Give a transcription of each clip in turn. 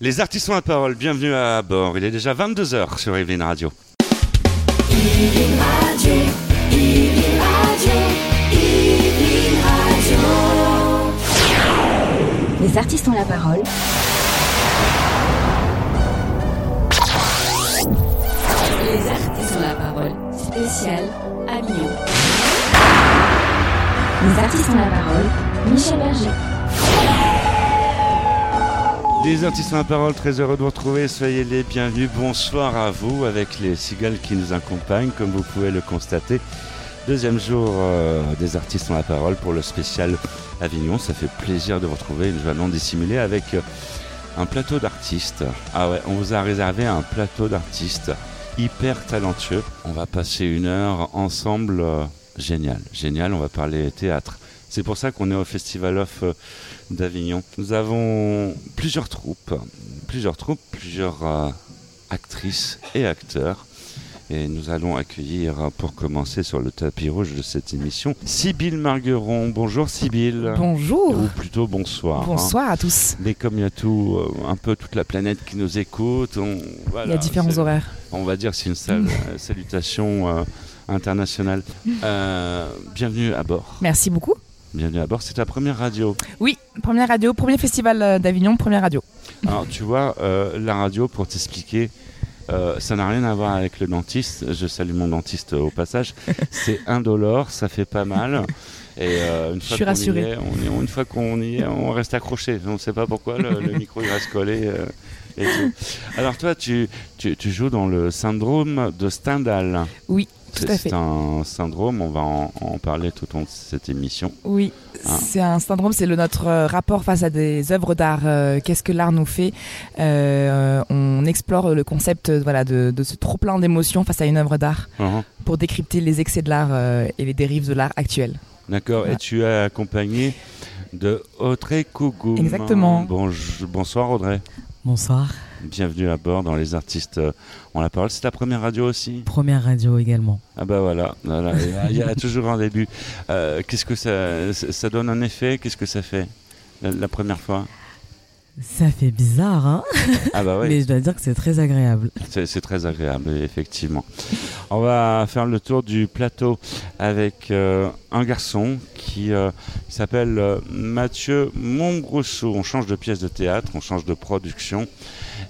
Les artistes ont la parole, bienvenue à bord. Il est déjà 22h sur Evelyn Radio. Les artistes ont la parole. Les artistes ont la parole. Spécial Avignon. Les artistes ont la parole. Michel Berger. Les artistes la parole, très heureux de vous retrouver. Soyez les bienvenus. Bonsoir à vous avec les cigales qui nous accompagnent, comme vous pouvez le constater. Deuxième jour euh, des artistes ont la parole pour le spécial Avignon. Ça fait plaisir de vous retrouver, une joie non dissimulée avec euh, un plateau d'artistes. Ah ouais, on vous a réservé un plateau d'artistes hyper talentueux. On va passer une heure ensemble. euh, génial, génial. On va parler théâtre. C'est pour ça qu'on est au Festival Off euh, d'Avignon. Nous avons plusieurs troupes, plusieurs troupes, plusieurs euh, actrices et acteurs. Et nous allons accueillir, euh, pour commencer sur le tapis rouge de cette émission, Sybille Margueron. Bonjour Sybille. Bonjour. Ou plutôt bonsoir. hein. Bonsoir à tous. Mais comme il y a tout, un peu toute la planète qui nous écoute, on, voilà, Il y a différents horaires. On va dire c'est une sal- salutation euh, internationale. Euh, bienvenue à bord. Merci beaucoup. Bienvenue à bord. C'est ta première radio. Oui, première radio, premier festival euh, d'Avignon, première radio. Alors tu vois, euh, la radio, pour t'expliquer, euh, ça n'a rien à voir avec le dentiste. Je salue mon dentiste au passage. C'est indolore, ça fait pas mal. Et euh, une Je suis y est, on est- une fois qu'on y est, on reste accroché. On ne sait pas pourquoi le, le micro il reste collé. euh, et tout. Alors toi, tu, tu, tu joues dans le syndrome de Stendhal. Oui, C'est un syndrome, on va en, en parler tout au long de cette émission. Oui, Hein. c'est un syndrome, c'est notre euh, rapport face à des œuvres d'art. euh, Qu'est-ce que l'art nous fait? Euh, On explore le concept voilà, de, de ce trop-plein d'émotions face à une œuvre d'art Mhm. pour décrypter les excès de l'art euh, et les dérives de l'art actuel. D'accord, et tu es accompagné de Audrey Cougoum. Exactement. Bonsoir Audrey. Bonsoir. Bienvenue à bord dans Les Artistes euh, ont la parole. C'est ta première radio aussi? Première radio également. Ah bah voilà, voilà, il y a- toujours un début. Euh, Qu'est-ce que ça, ça ça donne un effet? Qu'est-ce que ça fait la, la première fois? Ça fait bizarre, hein Ah bah oui, Mais je dois dire que c'est très agréable. c'est très agréable, effectivement. On va faire le tour du plateau avec euh, un garçon qui euh, s'appelle euh, Mathieu Montbrousseau. On change de pièce de théâtre, on change de production.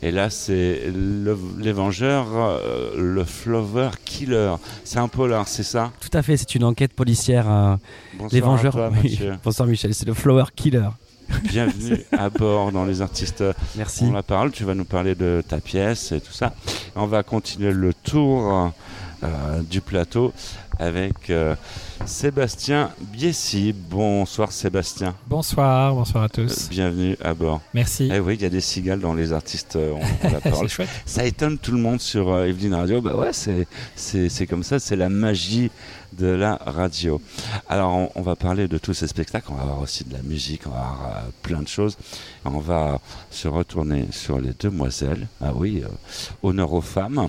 Et là, c'est le- les Vengeurs, euh, le Flower Killer. C'est un polar, c'est ça? Tout à fait, c'est une enquête policière. euh, Bonsoir les à Vengeurs. toi, oui. Mathieu. Bonsoir Michel, c'est le Flower Killer. Bienvenue à bord dans Les Artistes Merci. On la parle, tu vas nous parler de ta pièce et tout ça. On va continuer le tour euh, du plateau avec euh, Sébastien Biessy. Bonsoir Sébastien, Bonsoir, bonsoir à Euh, tous. bienvenue à bord. Merci. Eh oui, il y a des cigales dans les artistes, euh, on, on la C'est parle. chouette. Ça étonne tout le monde sur euh, Evelyn Radio. Bah ouais, c'est, c'est, c'est comme ça, c'est la magie de la radio. Alors, on, va parler de tous ces spectacles. On va avoir aussi de la musique, on va avoir euh, plein de choses. On va se retourner sur les demoiselles. Ah oui, euh, honneur aux femmes,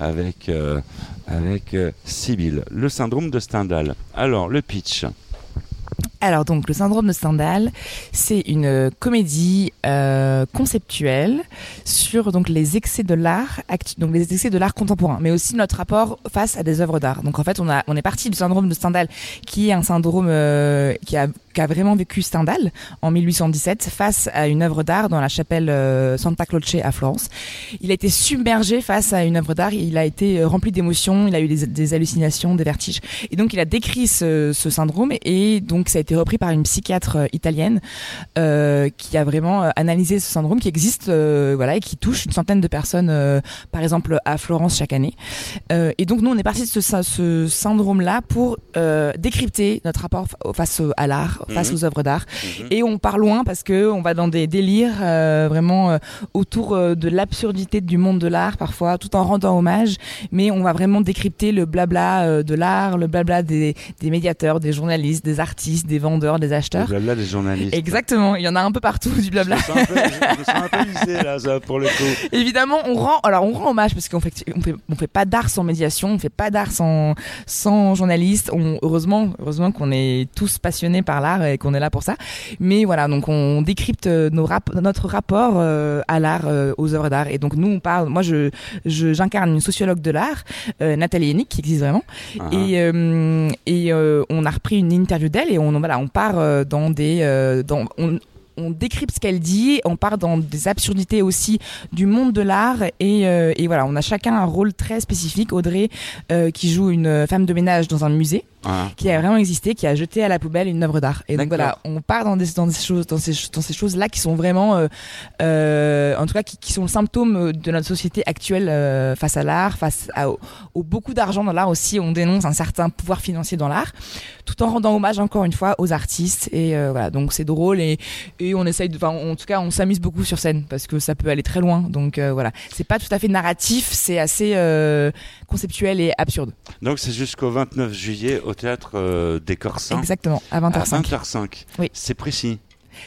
avec, euh, avec Sibylle. Le syndrome de Stendhal. Alors, le pitch. Alors donc le syndrome de Stendhal, c'est une euh, comédie euh, conceptuelle sur donc les excès de l'art, donc les excès de l'art contemporain, mais aussi notre rapport face à des œuvres d'art. Donc en fait on a on est parti du syndrome de Stendhal, qui est un syndrome euh, qui a qui a vraiment vécu Stendhal en 1817 face à une œuvre d'art dans la chapelle euh, Santa Croce à Florence. Il a été submergé face à une œuvre d'art, il a été euh, rempli d'émotions, il a eu des, hallucinations, des vertiges. Et donc il a décrit ce, syndrome et donc ça a été repris par une psychiatre euh, italienne qui a vraiment analysé ce syndrome qui existe voilà et qui touche une centaine de personnes par exemple à Florence chaque année. Et donc nous on est parti de ce, ce syndrome là pour décrypter notre rapport fa- face à l'art, face Mhm. aux œuvres d'art Mhm. et on part loin parce que on va dans des délires euh, vraiment euh, autour euh, de l'absurdité du monde de l'art parfois, tout en rendant hommage. Mais on va vraiment décrypter le blabla euh, de l'art, le blabla des, des médiateurs, des journalistes, des artistes, des vendeurs, des acheteurs. Le blabla des journalistes. Exactement, il y en a un peu partout du blabla. Je me sens un peu, je me sens un peu visé, là, ça, pour le coup. Évidemment, on rend, alors on rend hommage parce qu'on fait, on fait, on fait pas d'art sans médiation, on fait pas d'art sans, sans journaliste. On, heureusement, heureusement qu'on est tous passionnés par l'art et qu'on est là pour ça. Mais voilà, donc on décrypte euh, nos rap- notre rapport euh, à l'art, euh, aux œuvres d'art. Et donc nous, on parle. Moi, je, j'incarne une sociologue de l'art, euh, Nathalie Hennig, qui existe vraiment. Ah, Et, et on a repris une interview d'elle et on voilà, on part dans des dans on, on décrypte ce qu'elle dit, on part dans des absurdités aussi du monde de l'art et, euh, et voilà, on a chacun un rôle très spécifique. Audrey euh, qui joue une femme de ménage dans un musée ah. qui a vraiment existé, qui a jeté à la poubelle une œuvre d'art. Et donc voilà, on part dans des, dans des choses, dans ces, dans ces choses-là qui sont vraiment, euh, euh, en tout cas, qui, qui sont le symptôme de notre société actuelle euh, face à l'art, face à, au, au beaucoup d'argent dans l'art aussi. On dénonce un certain pouvoir financier dans l'art, tout en rendant hommage encore une fois aux artistes. Et euh, voilà, donc c'est drôle et, et on essaye de, enfin, en tout cas, on s'amuse beaucoup sur scène parce que ça peut aller très loin. Donc euh, voilà, c'est pas tout à fait narratif, c'est assez euh, conceptuel et absurde. Donc c'est jusqu'au 29 juillet au théâtre euh, des Corsins. Exactement, à À 20h05. 20h05. Oui. C'est précis.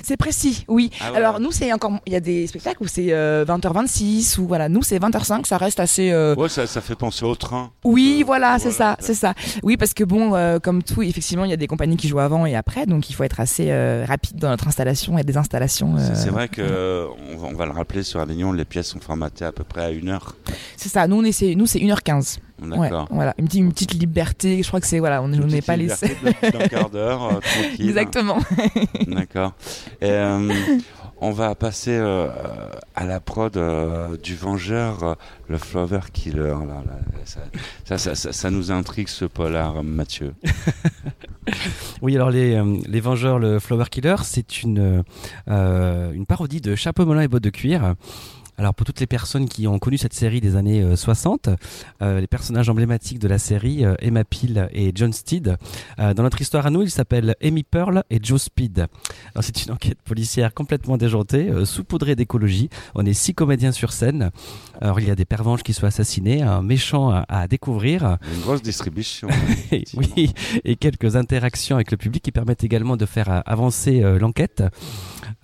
C'est précis, oui. Ah ouais. Alors nous, c'est encore, il y a des spectacles où c'est euh, 20h26 ou voilà, nous c'est 20h05, ça reste assez. euh, Ouais, ça, ça fait penser au train. Oui, Euh, voilà, c'est voilà. ça, c'est ça. Oui, parce que bon, euh, comme tout, effectivement, il y a des compagnies qui jouent avant et après, donc il faut être assez euh, rapide dans notre installation et des installations. C'est- euh, vrai que euh, on, va, on va le rappeler sur Avignon, les pièces sont formatées à peu près à une heure. C'est ça. Nous, on essaie, nous c'est 1h15. Ouais, D'accord. voilà, une petite, une petite liberté. Je crois que c'est voilà, on Une n'est pas les. liberté de- d'un quart d'heure, euh, tranquille. Exactement. D'accord. Et, euh, on va passer euh, à la prod euh, du Vengeur, le Flower Killer. Là, là, ça, ça, ça, ça- ça nous intrigue ce polar, Mathieu. Oui, alors les, euh, les Vengeurs, le Flower Killer, c'est une, euh, une parodie de Chapeau melon et bottes de cuir. Alors pour toutes les personnes qui ont connu cette série des années euh, 60, euh, les personnages emblématiques de la série, euh, Emma Peel et John Steed, euh, dans notre histoire à nous, ils s'appellent Amy Pearl et Joe Speed. C'est une enquête policière complètement déjantée, euh, saupoudrée d'écologie. On est six comédiens sur scène. Alors il y a des pervenches qui sont assassinés, un méchant à, à découvrir. Une grosse distribution. Oui, et quelques interactions avec le public qui permettent également de faire euh, avancer euh, l'enquête.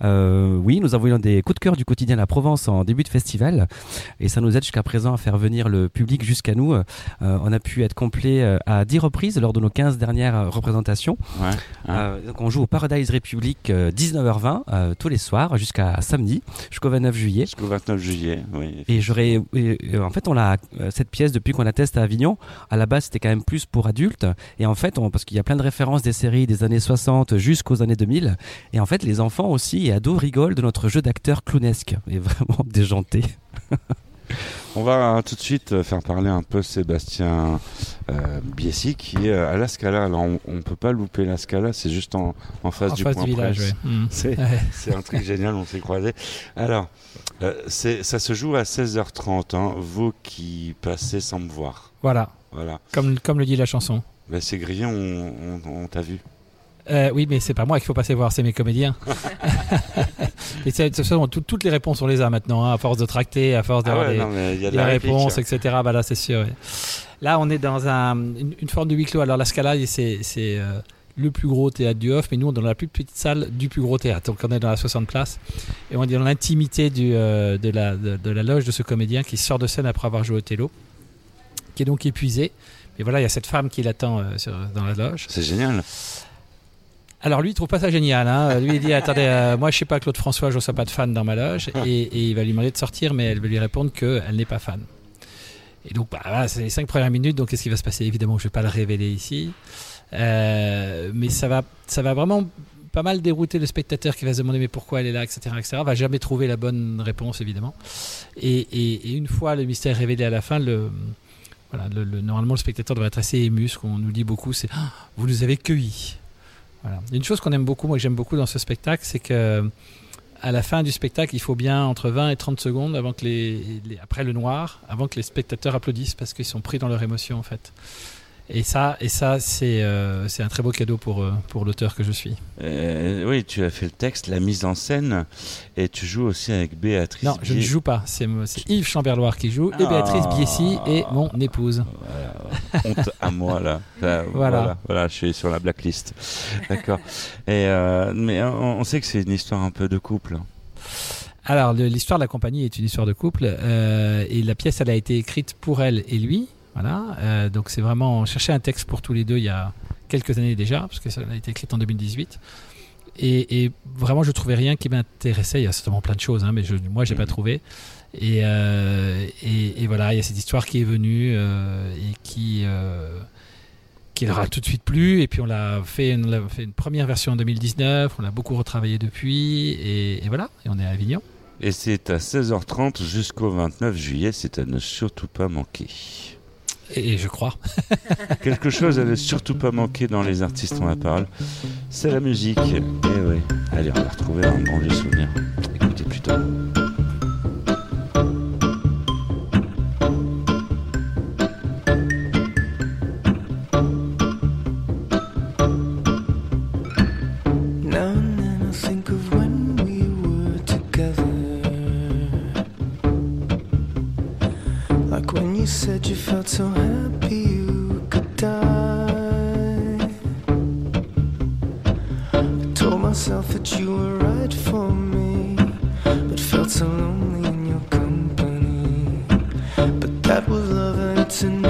Euh, oui, nous avons eu des coups de cœur du quotidien La Provence en début de festival et ça nous aide jusqu'à présent à faire venir le public jusqu'à nous. Euh, on a pu être complet à 10 reprises lors de nos 15 dernières représentations. Ouais. Euh, donc on joue au Paradise République euh, 19h20 euh, tous les soirs jusqu'à samedi jusqu'au 29 juillet. Jusqu'au 29 juillet, oui. Et et, en fait, on l'a euh, cette pièce depuis qu'on la teste à Avignon. À la base, c'était quand même plus pour adultes. Et en fait, on, parce qu'il y a plein de références des séries des années 60 jusqu'aux années 2000. Et en fait, les enfants aussi et ados rigolent de notre jeu d'acteur clownesque. Et vraiment déjanté. On va tout de suite faire parler un peu Sébastien euh, Biessi qui est à la Scala. Alors on, on peut pas louper la Scala, c'est juste en, en face en du face point du village, presse. ouais. Mm. C'est Ouais. c'est un truc génial, on s'est croisés. Alors, euh, ça se joue à 16h30, hein, vous qui passez sans me voir. Voilà, Voilà. comme, comme le dit la chanson. Ben, c'est grillé, on, on- on t'a vu. Euh, oui, mais c'est pas moi qu'il faut passer voir, c'est mes comédiens. Et de toute façon, tout- toutes les réponses, on les a maintenant, hein, à force de tracter, à force Ah d'avoir ouais, des, non, mais il y a de la réplique. réponses, etc. Bah là, c'est sûr. ouais. Là, on est dans un, une, une forme de huis clos. Alors, la Scala, c'est c'est, euh, le plus gros théâtre du Off, mais nous, on est dans la plus petite salle du plus gros théâtre. Donc, on est dans la 60 places. Et on est dans l'intimité du, euh, de, la, de, de la loge de ce comédien qui sort de scène après avoir joué au Othello, qui est donc épuisé. Mais voilà, il y a cette femme qui l'attend euh, sur- dans la loge. C'est génial. Alors lui, il trouve pas ça génial. Hein. Lui, il dit attendez, euh, moi je sais pas Claude François, je reçois pas de fan dans ma loge, et, et il va lui demander de sortir, mais elle va lui répondre qu'elle n'est pas fan. Et donc, bah, voilà, c'est les cinq premières minutes. Donc, qu'est-ce qui va se passer? Évidemment, je vais pas le révéler ici, mais ça va, ça va vraiment pas mal dérouter le spectateur qui va se demander mais pourquoi elle est là, etc., etc. Va jamais trouver la bonne réponse, évidemment. Et, une fois le mystère révélé à la fin, voilà, le, le- normalement le spectateur devrait être assez ému. Ce qu'on nous dit beaucoup, c'est Ah, vous nous avez cueillis. Voilà. Une chose qu'on aime beaucoup, moi que j'aime beaucoup dans ce spectacle, c'est que à la fin du spectacle, il faut bien entre 20 et 30 secondes avant que les- après le noir, avant que les spectateurs applaudissent parce qu'ils sont pris dans leur émotion en fait. Et ça, et ça c'est euh, un très beau cadeau pour, euh, pour l'auteur que je suis. Euh, oui, tu as fait le texte, la mise en scène, et tu joues aussi avec Béatrice. Non, je ne joue pas. C'est Yves Chamberloir qui joue, et Ah. Béatrice Biessy est mon épouse. Voilà, honte à moi là. Là, Voilà. voilà. voilà, je suis sur la blacklist. D'accord. Euh, mais on, on sait que c'est une histoire un peu de couple. Alors, l'histoire de la compagnie est une histoire de couple, euh, et la pièce, elle a été écrite pour elle et lui. Voilà. Euh, donc, c'est vraiment on cherchait un texte pour tous les deux il y a quelques années déjà, parce que ça a été écrite en 2018. Et, et vraiment, je trouvais rien qui m'intéressait. Il y a certainement plein de choses, hein, mais je, moi, j'ai pas Mhm. trouvé. Et, euh, et, et voilà, il y a cette histoire qui est venue euh, et qui qui leur a tout de suite plu. Et puis on l'a fait, on l'a fait une première version en 2019. On l'a beaucoup retravaillé depuis. Et, et voilà, et on est à Avignon. Et c'est à 16h30 jusqu'au 29 juillet, c'est à ne surtout pas manquer. Et, je crois. Quelque chose à ne surtout pas manquer dans les artistes ont la parole, c'est la musique. Et oui. Allez, on va retrouver un bon vieux souvenir. Écoutez plutôt. You said you felt so happy you could die. I told myself that you were right for me, but felt so lonely in your company. But that was love and it's an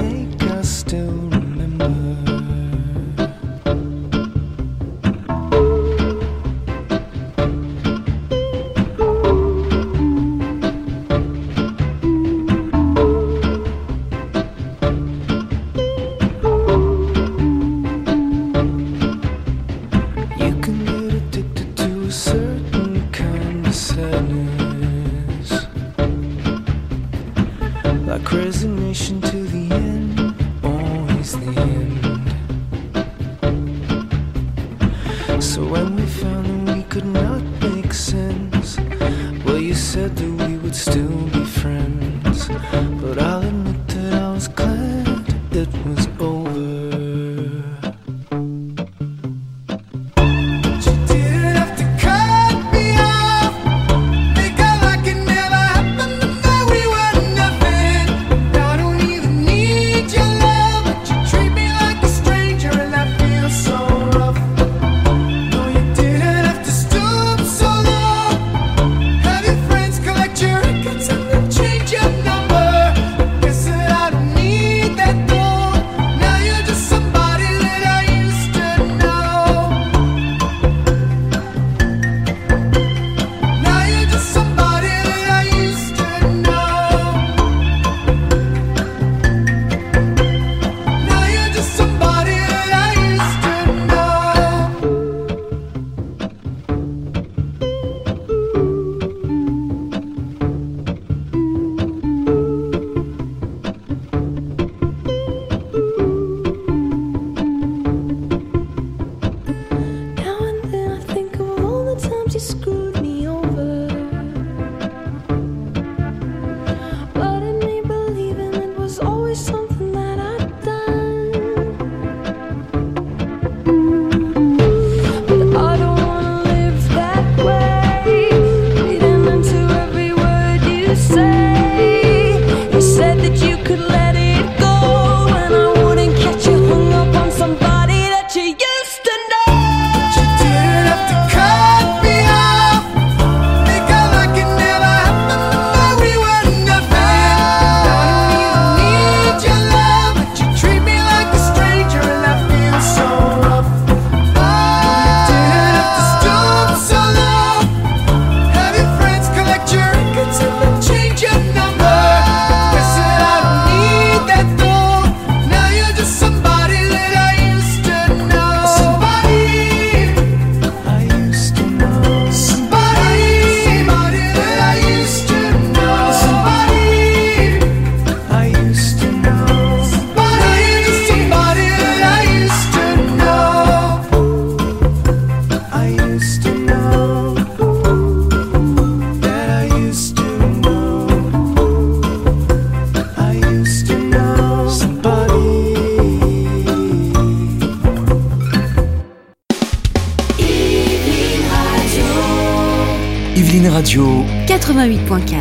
Radio. 88.4.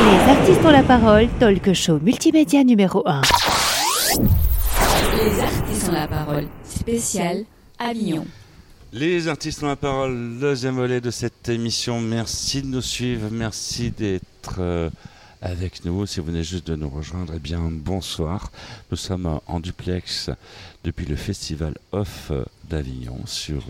Les artistes ont la parole, talk show multimédia numéro 1. Les artistes ont la parole. Spécial Avignon. Les artistes ont la parole, deuxième volet de cette émission. Merci de nous suivre, merci d'être euh, avec nous. Si vous venez juste de nous rejoindre, eh bien bonsoir. Nous sommes euh, en duplex depuis le festival Off euh, d'Avignon sur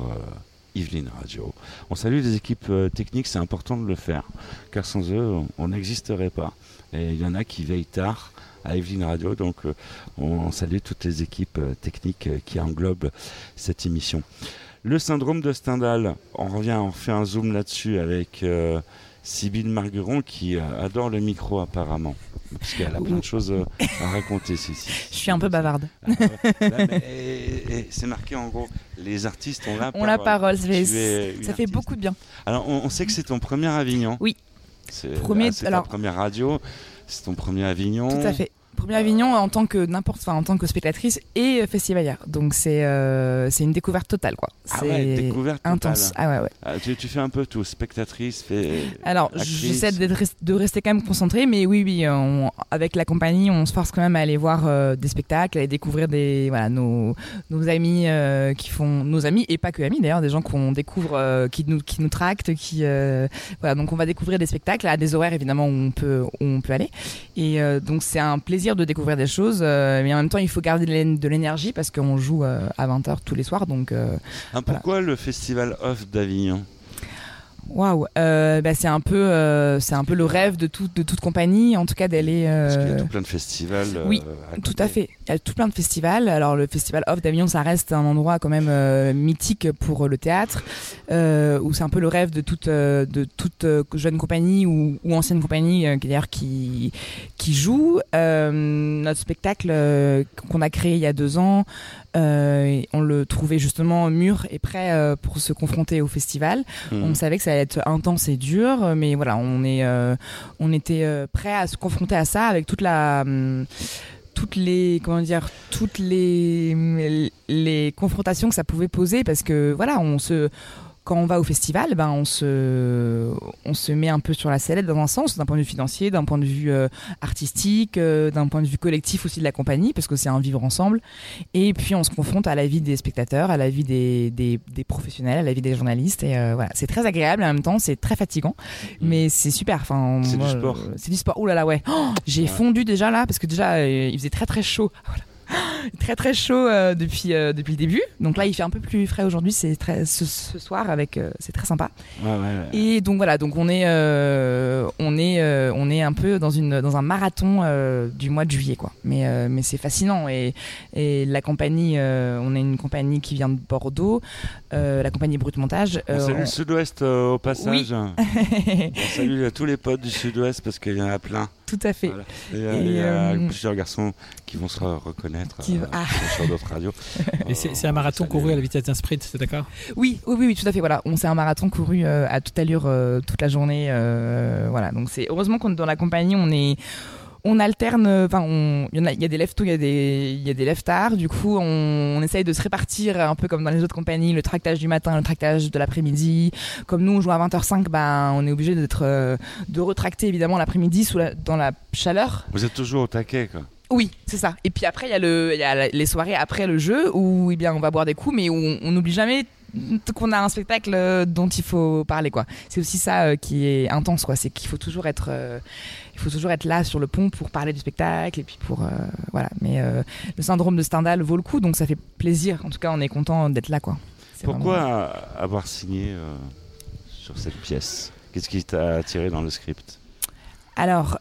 euh, Yveline Radio. On salue les équipes euh, techniques, c'est important de le faire, car sans eux, on- n'existerait pas. Et il y en a qui veillent tard à Yveline Radio, donc euh, on salue toutes les équipes euh, techniques qui englobent cette émission. Le syndrome de Stendhal, on revient, on fait un zoom là-dessus avec Sybille Margueron qui euh, adore le micro apparemment, parce qu'elle a plein de choses euh, à raconter, Cécile. Je suis un peu bavarde. Ah ouais. C'est marqué en gros, les artistes ont la On la parole, ça fait, ça artiste. beaucoup de bien. Alors, on, on sait que c'est ton premier Avignon. Oui. C'est Premier- alors- ta première radio, c'est ton premier Avignon. Tout à fait. Premier Avignon en tant que n'importe, enfin en tant que spectatrice et euh, festivalière. Donc c'est euh, c'est une découverte totale quoi. Ah c'est ouais, découverte totale. intense. Ah ouais ouais. Ah, tu, tu fais un peu tout, spectatrice, fait. Alors, j'essaie res- de rester quand même concentrée, mais oui, oui, on- avec la compagnie, on se force quand même à aller voir euh, des spectacles, à aller découvrir des, voilà, nos, nos amis qui font, nos amis et pas que amis d'ailleurs, des gens qu'on découvre, euh, qui nous, qui nous tractent, qui, euh, voilà, donc on va découvrir des spectacles à des horaires évidemment où on peut, où on peut aller, et euh, donc c'est un plaisir de découvrir des choses, euh, mais en même temps il faut garder de l'é- de l'énergie parce qu'on joue euh, à 20h tous les soirs, donc. euh, Ah, pourquoi le festival Off d'Avignon? Waouh, euh, bah, c'est un peu, euh, c'est un peu le rêve de, tout, de toute compagnie, en tout cas d'aller. Parce qu'il y a euh, tout plein de festivals. euh, oui, à tout à fait. Il y a tout plein de festivals. Alors le festival Off d'Avignon, ça reste un endroit quand même euh, mythique pour le théâtre, euh, où c'est un peu le rêve de toute, euh, de toute euh, jeune compagnie ou, ou ancienne compagnie euh, qui, d'ailleurs qui qui joue. Euh, notre spectacle euh, qu'on a créé il y a deux ans, euh, on le trouvait justement mûr et prêt euh, pour se confronter au festival. Mhm. On savait que ça être intense et dur, mais voilà, on euh, était euh, prêt à se confronter à ça avec toute la, hum, toutes les, comment dire, toutes les, les confrontations que ça pouvait poser, parce que voilà, on se, quand on va au festival, ben on se, on se met un peu sur la sellette dans un sens, d'un point de vue financier, d'un point de vue euh, artistique, euh, d'un point de vue collectif aussi de la compagnie, parce que c'est un vivre ensemble. Et puis on se confronte à la vie des spectateurs, à la vie des, des, des professionnels, à la vie des journalistes. Et euh, voilà, c'est très agréable en même temps, c'est très fatigant, mais c'est super. Enfin, C'est du sport. C'est du sport. Ouh là là, ouais. Oh, J'ai Ouais. fondu déjà là parce que déjà il faisait très très chaud. Voilà. Très très chaud euh, depuis euh, depuis le début. Donc là il fait un peu plus frais aujourd'hui. C'est très ce, ce soir avec euh, c'est très sympa. Ouais, ouais, ouais. Et donc voilà, donc on est, on est, on est un peu dans une, dans un marathon du mois de juillet, quoi. Mais, mais c'est fascinant et, et la compagnie, on est une compagnie qui vient de Bordeaux, euh, la compagnie Brut Montage. On euh, salue on- le Sud-Ouest euh, au passage. Oui. on salue tous les potes du Sud-Ouest parce qu'il y en a plein. Tout à fait. Voilà. Et, Et, il y a euh, plusieurs garçons qui vont se re- reconnaître Qui- euh, Ah. sur d'autres radios. Et c'est c'est un marathon couru à la vitesse d'un sprint, c'est d'accord? Oui, oui, oui, oui, tout à fait. Voilà, on s'est un marathon couru euh, à toute allure euh, toute la journée. euh, voilà, donc c'est heureusement qu'on est dans la compagnie, on est, on alterne. euh, Enfin, il y en a, il y a des lève tôt, il y a des, y a des tard. Du coup, on, on essaye de se répartir un peu comme dans les autres compagnies, le tractage du matin, le tractage de l'après-midi. Comme nous, on joue à 20h05, ben, on est obligé d'être, euh, de retracter évidemment l'après-midi sous la, dans la chaleur. Vous êtes toujours au taquet, quoi. Oui, c'est ça. Et puis après, il y a, le, y a les soirées après le jeu où eh bien, on va boire des coups, mais où on n'oublie jamais qu'on a un spectacle euh, dont il faut parler. quoi. C'est aussi ça euh, qui est intense. quoi. C'est qu'il faut toujours être... euh, il faut toujours être là sur le pont pour parler du spectacle et puis pour euh, voilà. Mais euh, le syndrome de Stendhal vaut le coup, donc ça fait plaisir. En tout cas, on est content d'être là, quoi. Pourquoi vraiment- euh, avoir signé sur cette pièce? Qu'est-ce qui t'a attiré dans le script? Alors,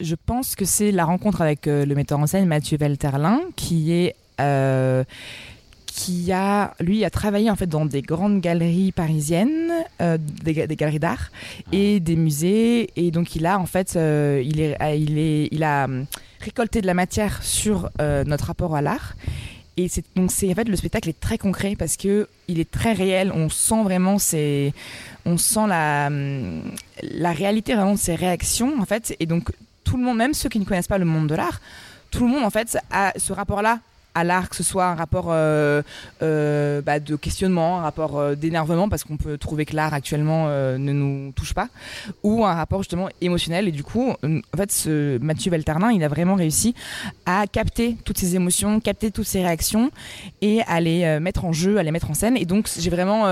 je pense que c'est la rencontre avec le metteur en scène Mathieu Velterlin, qui est euh, qui a lui a travaillé en fait dans des grandes galeries parisiennes, euh, des, ga- des galeries d'art et des musées, et donc il a en fait euh, il est il est il a hum, récolté de la matière sur euh, notre rapport à l'art. Et c'est donc c'est en fait le spectacle est très concret parce que il est très réel. On sent vraiment c'est on sent la hum, la réalité vraiment de ses réactions en fait. Et donc tout le monde, même ceux qui ne connaissent pas le monde de l'art, tout le monde en fait a ce rapport-là à l'art, que ce soit un rapport euh, euh, bah, de questionnement, un rapport euh, d'énervement, parce qu'on peut trouver que l'art actuellement euh, ne nous touche pas, ou un rapport justement émotionnel. Et du coup, en fait, ce Mathieu Valternin, il a vraiment réussi à capter toutes ces émotions, capter toutes ces réactions et à les mettre en jeu, à les mettre en scène. Et donc, j'ai vraiment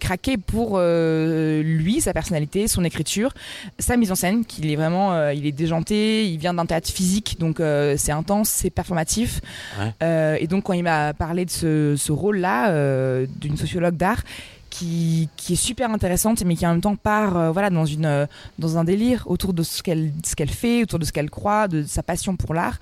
craqué pour lui, sa personnalité, son écriture, sa mise en scène, qu'il est vraiment, il est déjanté, il vient d'un théâtre physique, donc c'est intense, c'est performatif. Euh, et donc, quand il m'a parlé de ce, rôle-là, euh, d'une sociologue d'art, qui, est super intéressante, mais qui en même temps part euh, voilà, dans, une, dans un délire autour de ce qu'elle ce qu'elle fait, autour de ce qu'elle croit, de sa passion pour l'art.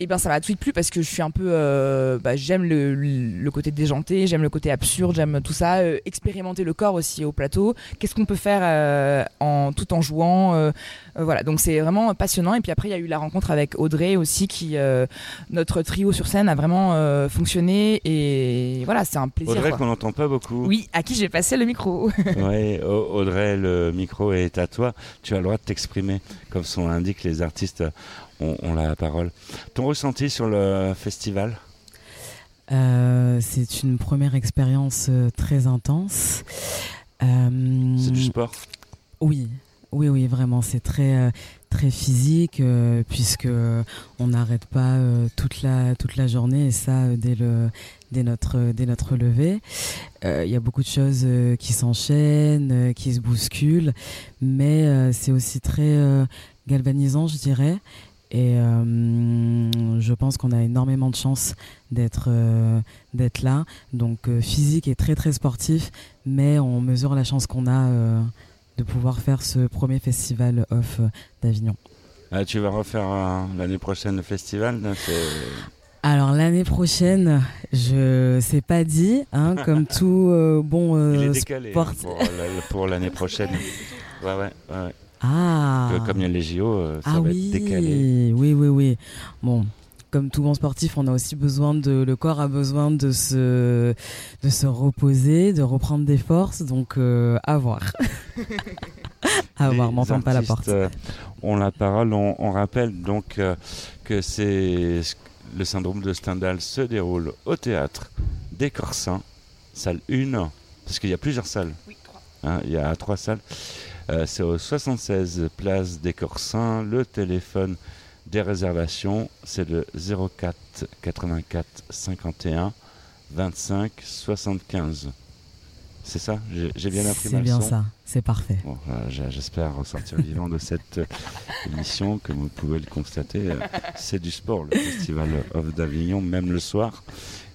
Et ben ça m'a tout de suite plu parce que je suis un peu, euh, bah, j'aime le, le côté déjanté, j'aime le côté absurde, j'aime tout ça, euh, expérimenter le corps aussi au plateau. Qu'est-ce qu'on peut faire euh, en tout en jouant, euh, voilà. Donc c'est vraiment passionnant. Et puis après il y a eu la rencontre avec Audrey aussi, qui euh, notre trio sur scène a vraiment euh, fonctionné et voilà, c'est un plaisir. Audrey qu'on n'entend pas beaucoup. Oui, à qui j'ai passé le micro. Au- Audrey, le micro est à toi. Tu as le droit de t'exprimer. Comme son l'indique, les artistes ont, ont la parole. Ton ressenti sur le festival? Euh, c'est une première expérience euh, très intense. Euh, C'est du sport? Oui, oui, oui, vraiment, c'est très, très physique euh, puisque on n'arrête pas euh, toute la toute la journée et ça euh, dès le dès notre dès notre lever. Il y a beaucoup de choses qui s'enchaînent, qui se bousculent, mais c'est aussi très galvanisant, je dirais. Et euh, je pense qu'on a énormément de chance d'être euh, d'être là. Donc euh, physique et très très sportif, mais on mesure la chance qu'on a de pouvoir faire ce premier festival off d'Avignon. Ah, Tu vas refaire euh, l'année prochaine le festival Alors l'année prochaine, je sais pas dit, hein, comme tout euh, bon Il est euh, décalé sport. hein, pour, la- pour l'année prochaine. Ouais, ouais, ouais. Ah. Que Comme il y a les JO, euh, ça ah va oui, être décalé. oui, oui, oui. Bon, comme tout bon sportif, on a aussi besoin de, le corps a besoin de se, de se reposer, de reprendre des forces, donc euh, à voir. à voir, m'entends pas la porte. euh, ont la parole. On, on rappelle donc euh, que c'est le syndrome de Stendhal se déroule au théâtre des Corsins, salle 1, parce qu'il y a plusieurs salles. Hein, il y a trois salles. Euh, c'est au 76 place des Corsins. Le téléphone des réservations, c'est le 04 84 51 25 75. C'est ça? J'ai bien appris C'est bien ça, c'est parfait. Bon, J'espère ressortir vivant de cette euh, émission. Comme vous pouvez le constater, euh, c'est du sport, le Festival Off d'Avignon, même le soir.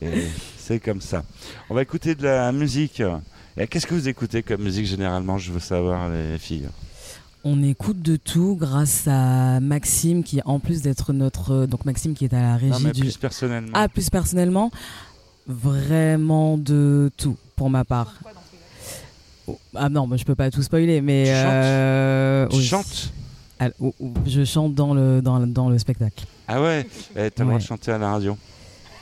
Et c'est comme ça. On va écouter de la musique. Et Qu'est-ce que vous écoutez comme musique généralement Je veux savoir, les filles. On écoute de tout grâce à Maxime qui, en plus d'être notre, donc Maxime qui est à la Non, régie mais du, plus personnellement. Ah, plus personnellement, vraiment de tout pour ma part. Oh, Ah non, moi je peux pas tout spoiler, mais Tu chantes euh, Tu oui. chantes Ah, oh, oh, je chante dans le dans, le- dans le spectacle. Ah ouais Eh, T'as le droit de chanter à la radio.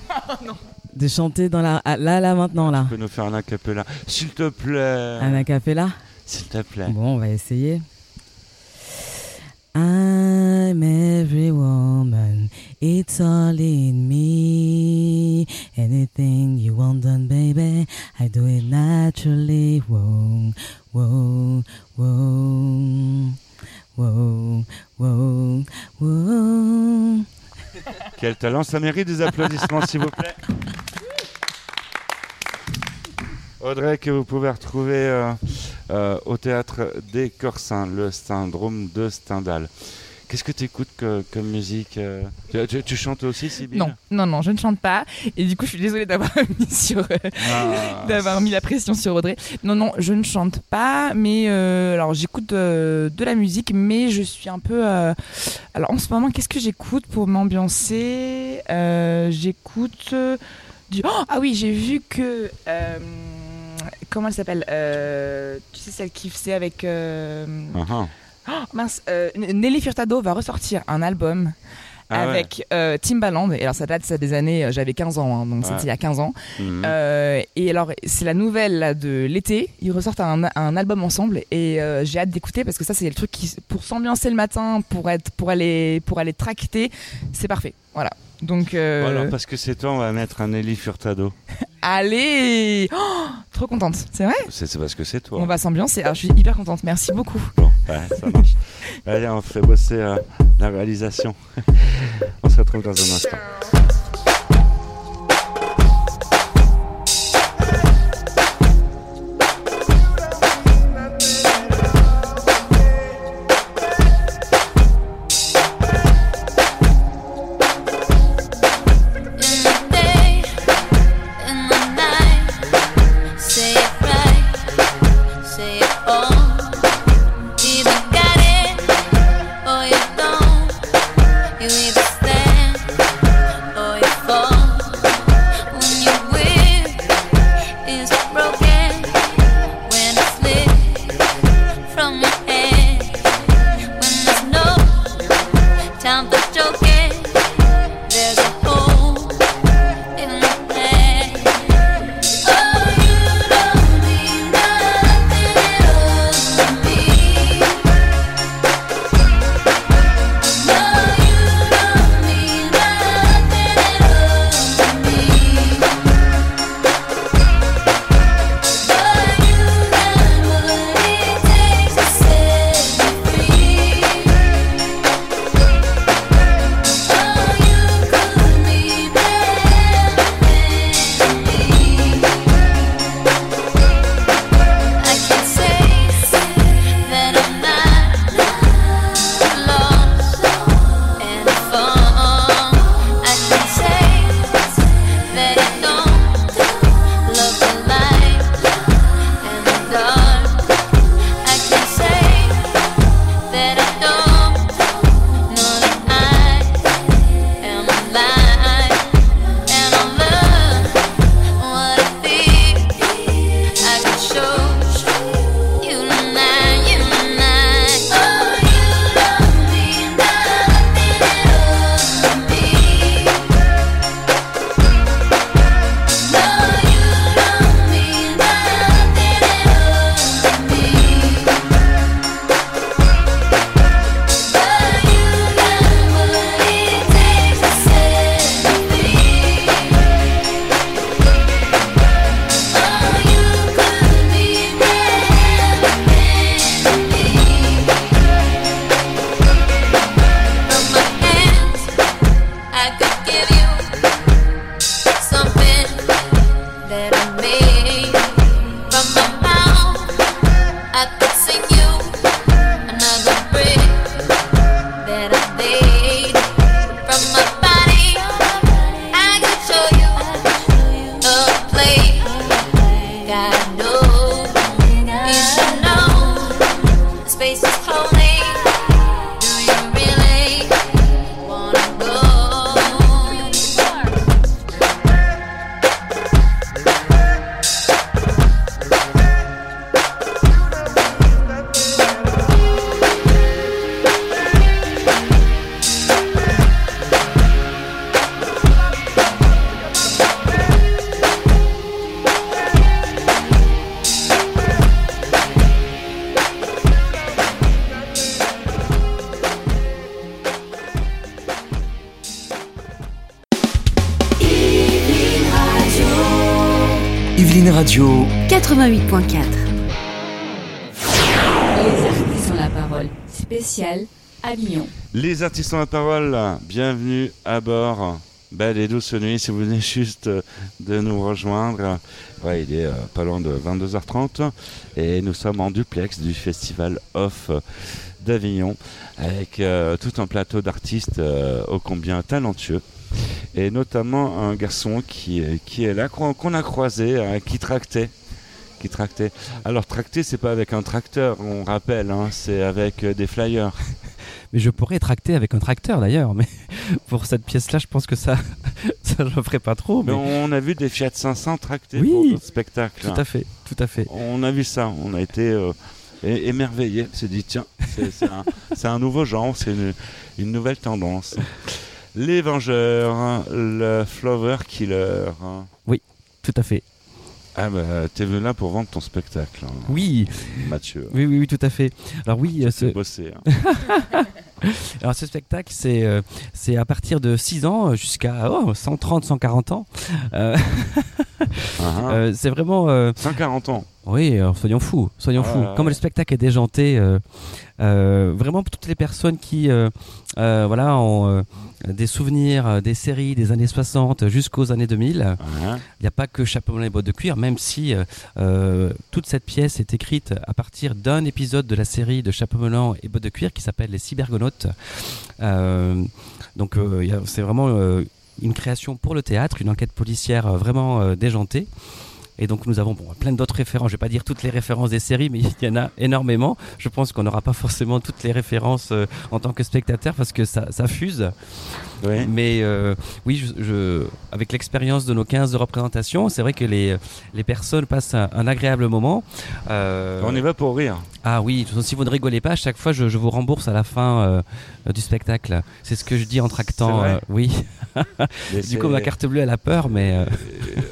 De chanter dans la là là maintenant là. Tu peux nous faire un acapella S'il te plaît. Un acapella. S'il te plaît. Bon, on va essayer. I'm every woman, it's all in me. Anything you want done, baby, I do it naturally. Whoa, whoa, whoa, whoa, whoa, whoa. Quel talent, ça mérite des applaudissements, s'il vous plaît. Audrey, que vous pouvez retrouver euh, euh, au théâtre des Corsins, le syndrome de Stendhal. Qu'est-ce que tu écoutes comme musique euh tu, tu- tu chantes aussi, Sybille? Non, non, non, je ne chante pas. Et du coup, je suis désolée d'avoir mis sur, euh, Ah, d'avoir mis la pression sur Audrey. Non, non, je ne chante pas, mais euh, alors j'écoute euh, de la musique, mais je suis un peu. euh, alors en ce moment, qu'est-ce que j'écoute pour m'ambiancer? Euh, J'écoute euh, du. Oh, ah oui, j'ai vu que. Comment elle s'appelle Euh, Tu sais, celle qui faisait avec. euh, ah, ah. oh, mince, euh, Nelly Furtado va ressortir un album. Ah ouais. avec euh, Timbaland, et alors ça date ça des années, euh, j'avais 15 ans, hein, donc c'était il y a 15 ans. Mhm. Euh, et alors, c'est la nouvelle là, de l'été. Ils ressortent un, un album ensemble et j'ai hâte d'écouter parce que ça, c'est le truc qui, pour s'ambiancer le matin, pour être, pour aller, pour aller tracter, c'est parfait. Voilà. Donc, euh, Bon, alors, parce que c'est toi, on va mettre un Eli Furtado. allez Oh, Trop contente, c'est vrai C'est c'est parce que c'est toi. On va s'ambiancer. Alors, je suis hyper contente. Merci beaucoup. Bon, ouais, ça marche. Allez, on fait bosser euh, la réalisation. on se retrouve dans un instant. 88.4. Les artistes ont la parole. Spécial Avignon. Les artistes ont la parole, bienvenue à bord. Belle et douce nuit si vous venez juste de nous rejoindre. Ouais, il est euh, pas loin de 22h30 et nous sommes en duplex du festival Off d'Avignon avec euh, tout un plateau d'artistes euh, ô combien talentueux et notamment un garçon qui, est- qui est là, qu'on qu'on a croisé, hein, qui tractait. Qui tractait. Alors tracter, c'est pas avec un tracteur, on rappelle, hein, c'est avec euh, des flyers. Mais je pourrais tracter avec un tracteur d'ailleurs, mais pour cette pièce-là, je pense que ça, ça je le ferai pas trop. Mais Mais on a vu des Fiat 500 tractés Oui, pour notre spectacle. tout à fait, tout à fait. On a vu ça, on a été euh, émerveillés. On s'est dit, tiens, c'est un, nouveau genre, c'est une, une nouvelle tendance. Les Vengeurs, le Flower Killer. Tout à fait. Ah bah, t'es venu là pour vendre ton spectacle, hein, Oui, Mathieu. oui, oui, oui, tout à fait. Alors oui, euh, ce, bossé. hein. alors ce spectacle, c'est euh, c'est à partir de 6 ans jusqu'à oh, 130, 140 ans. Euh, Ah, ah. euh, c'est vraiment euh, 140 ans. Oui, alors soyons fous, soyons Ouais, fous. ouais. Comme le spectacle est déjanté, euh, euh, vraiment pour toutes les personnes qui, euh, euh, voilà, ont euh, des souvenirs euh, des séries des années 60 jusqu'aux années 2000. Hein Il n'y a pas que Chapeau melon et bottes de cuir, même si euh, euh, toute cette pièce est écrite à partir d'un épisode de la série de Chapeau melon et bottes de cuir qui s'appelle Les Cybergonautes. Euh, donc euh, c'est vraiment euh, une création pour le théâtre, une enquête policière euh, vraiment euh, déjantée. Et donc nous avons bon, plein d'autres références. Je vais pas dire toutes les références des séries, mais il y en a énormément. Je pense qu'on n'aura pas forcément toutes les références euh, en tant que spectateur parce que ça fuse. Oui. Mais euh, oui, je, je- avec l'expérience de nos 15 de représentation, c'est vrai que les, les personnes passent un, un agréable moment. Euh, On y va pour rire. ah oui, si vous ne rigolez pas, à chaque fois, je, je vous rembourse à la fin euh, du spectacle. C'est ce que je dis en tractant. Oui. Du coup, ma carte bleue, elle a peur, mais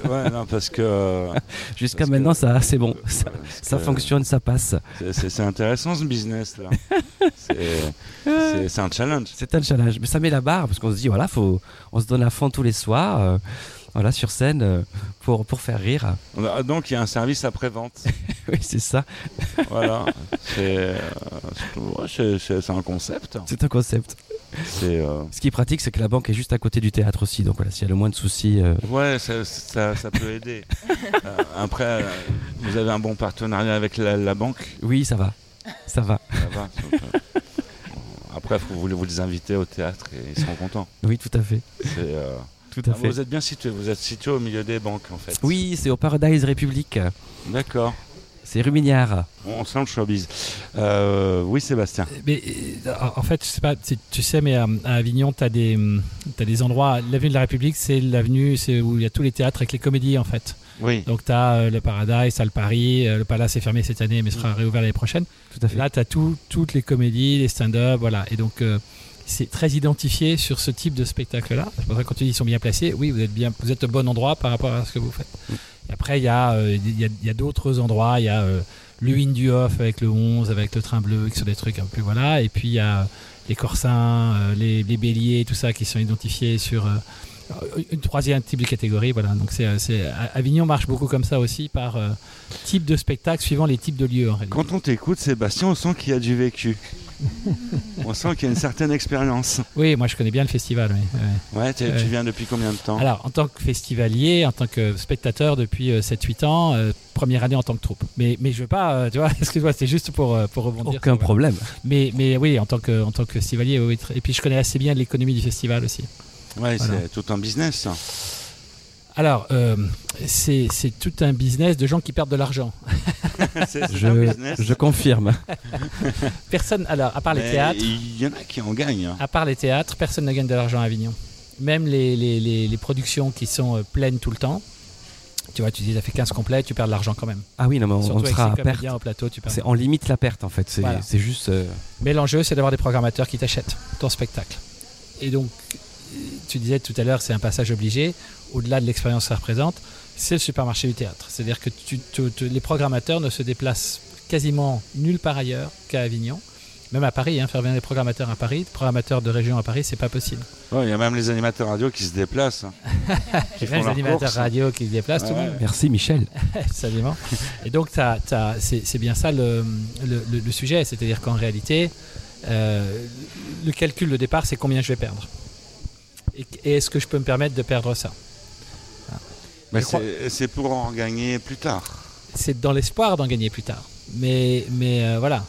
ouais, non, parce que. jusqu'à que- maintenant, ça, c'est bon. Ça, parce ça que fonctionne, ça passe. c'est- intéressant ce business là. C'est un challenge. C'est un challenge. Mais ça met la barre parce qu'on se dit, voilà, faut, on se donne à fond tous les soirs, euh, voilà, sur scène, euh, pour, pour faire rire. Donc il y a un service après-vente. oui, c'est ça. voilà. C'est euh, c'est- un concept. C'est un concept. Euh, Ce qui est pratique, c'est que la banque est juste à côté du théâtre aussi. Donc voilà, s'il y a le moins de soucis. euh, Ouais, ça, ça, ça peut aider. Euh, après, vous avez un bon partenariat avec la, la banque? Oui, ça va. Ça va. Ça va. Après, vous voulez vous les inviter au théâtre et ils seront contents. Oui, tout à fait. Euh, Tout à ah, fait. vous êtes bien situé. Vous êtes situé au milieu des banques en fait. Oui, c'est au Paradise République. D'accord. C'est rue Mignard. On sent le showbiz. Euh, oui, Sébastien. Mais euh, en fait, je sais pas, tu, tu sais, mais à, à Avignon, tu as, des t'as des endroits. L'avenue de la République, c'est l'avenue c'est où il y a tous les théâtres avec les comédies, en fait. Oui. Donc, tu as le Paradise, as le Paris. euh, le Palace est fermé cette année, mais sera réouvert l'année prochaine. Tout à fait. Là, tu as toutes les comédies, les stand-up, voilà. Et donc, euh, c'est très identifié sur ce type de spectacle-là. C'est pour ça que quand tu dis qu'ils sont bien placés, oui, vous êtes, bien, vous êtes au bon endroit par rapport à ce que vous faites. Et après, il y a, euh, y a, il y a d'autres endroits. Il y a euh, le Wind du Off avec le 11, avec le train bleu, qui sont des trucs un peu voilà. Et puis, il y a les Corsins, euh, les, les Béliers, tout ça qui sont identifiés sur euh, une troisième type de catégorie. Voilà. Donc, c'est, euh, c'est, Avignon marche beaucoup comme ça aussi par euh, type de spectacle suivant les types de lieux. En réalité. Quand on t'écoute, Sébastien, on sent qu'il y a du vécu. on sent qu'il y a une certaine expérience. Oui, moi je connais bien le festival. oui, ouais. Tu viens depuis combien de temps? Alors, en tant que festivalier, en tant que spectateur depuis euh, 7-8 ans, euh, première année en tant que troupe. Mais, mais je veux pas, euh, tu vois, excuse-moi, c'est juste pour, euh, pour rebondir. Aucun problème. Mais, mais oui, en tant que, en tant que festivalier, oui, Et puis je connais assez bien l'économie du festival aussi. Ouais, Voilà. c'est tout un business. ça. Alors, euh, c'est tout un business de gens qui perdent de l'argent. Je, je confirme. Personne, alors, à part les Mais théâtres, Il y en a qui en gagnent. hein. à part les théâtres, personne ne gagne de l'argent à Avignon. Même les, les, les, les productions qui sont euh, pleines tout le temps. Tu vois, tu dis, ça fait 15 complets, tu perds de l'argent quand même. Ah oui, non, mais on, Surtout on sera à perte. au plateau, tu perds. C'est, on limite la perte en fait. C'est, Voilà. c'est juste. euh, Mais l'enjeu, c'est d'avoir des programmateurs qui t'achètent ton spectacle. Et donc, tu disais tout à l'heure, c'est un passage obligé. Au-delà de l'expérience que ça représente, c'est le supermarché du théâtre. C'est-à-dire que tu- tu- tu- les programmateurs ne se déplacent quasiment nulle part ailleurs qu'à Avignon. Même à Paris, hein, faire venir des programmateurs à Paris, des programmateurs de région à Paris, c'est pas possible. Ouais, Il y a même les animateurs radio qui se déplacent. hein. qui Même les animateurs radio qui se déplacent, tout le Ouais. monde. Merci Michel. Absolument. Et donc, c'est c'est bien ça le, le- le- le sujet. C'est-à-dire qu'en réalité, euh, le calcul de départ, c'est combien je vais perdre. Et, et est-ce que je peux me permettre de perdre ça crois- c'est- pour en gagner plus tard. C'est dans l'espoir d'en gagner plus tard. Mais, mais euh, voilà.